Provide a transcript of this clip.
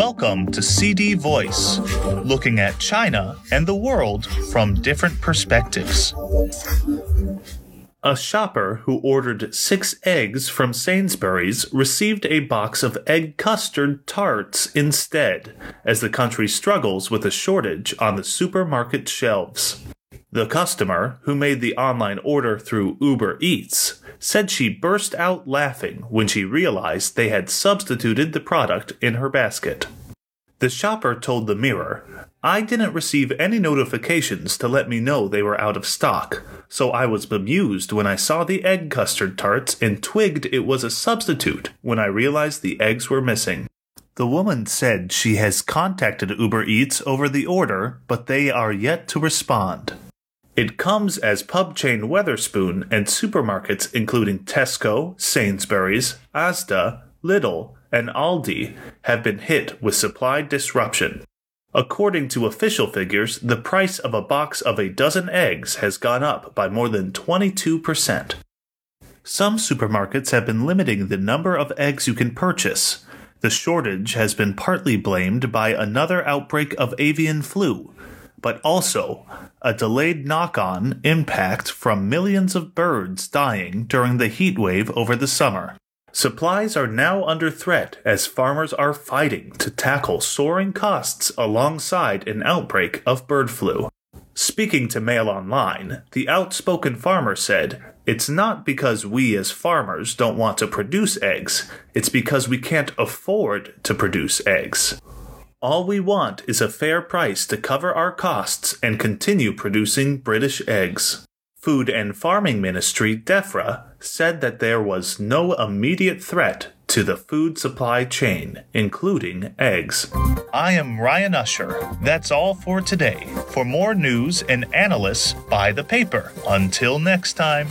Welcome to CD Voice, looking at China and the world from different perspectives. A shopper who ordered six eggs from Sainsbury's received a box of egg custard tarts instead, as the country struggles with a shortage on the supermarket shelves. The customer, who made the online order through Uber Eats, said she burst out laughing when she realized they had substituted the product in her basket. The shopper told the Mirror, I didn't receive any notifications to let me know they were out of stock, so I was bemused when I saw the egg custard tarts and twigged it was a substitute when I realized the eggs were missing. The woman said she has contacted Uber Eats over the order, but they are yet to respond. It comes as pub chain Wetherspoon and supermarkets including Tesco, Sainsbury's, Asda, Lidl, and Aldi have been hit with supply disruption. According to official figures, the price of a box of a dozen eggs has gone up by more than 22%. Some supermarkets have been limiting the number of eggs you can purchase. The shortage has been partly blamed by another outbreak of avian flu, but also a delayed knock on impact from millions of birds dying during the heat wave over the summer. Supplies are now under threat as farmers are fighting to tackle soaring costs alongside an outbreak of bird flu. Speaking to Mail Online, the outspoken farmer said, It's not because we as farmers don't want to produce eggs, it's because we can't afford to produce eggs. All we want is a fair price to cover our costs and continue producing British eggs. Food and Farming Ministry, DEFRA, said that there was no immediate threat to the food supply chain, including eggs. I am Ryan Usher. That's all for today. For more news and analysis, buy the paper. Until next time.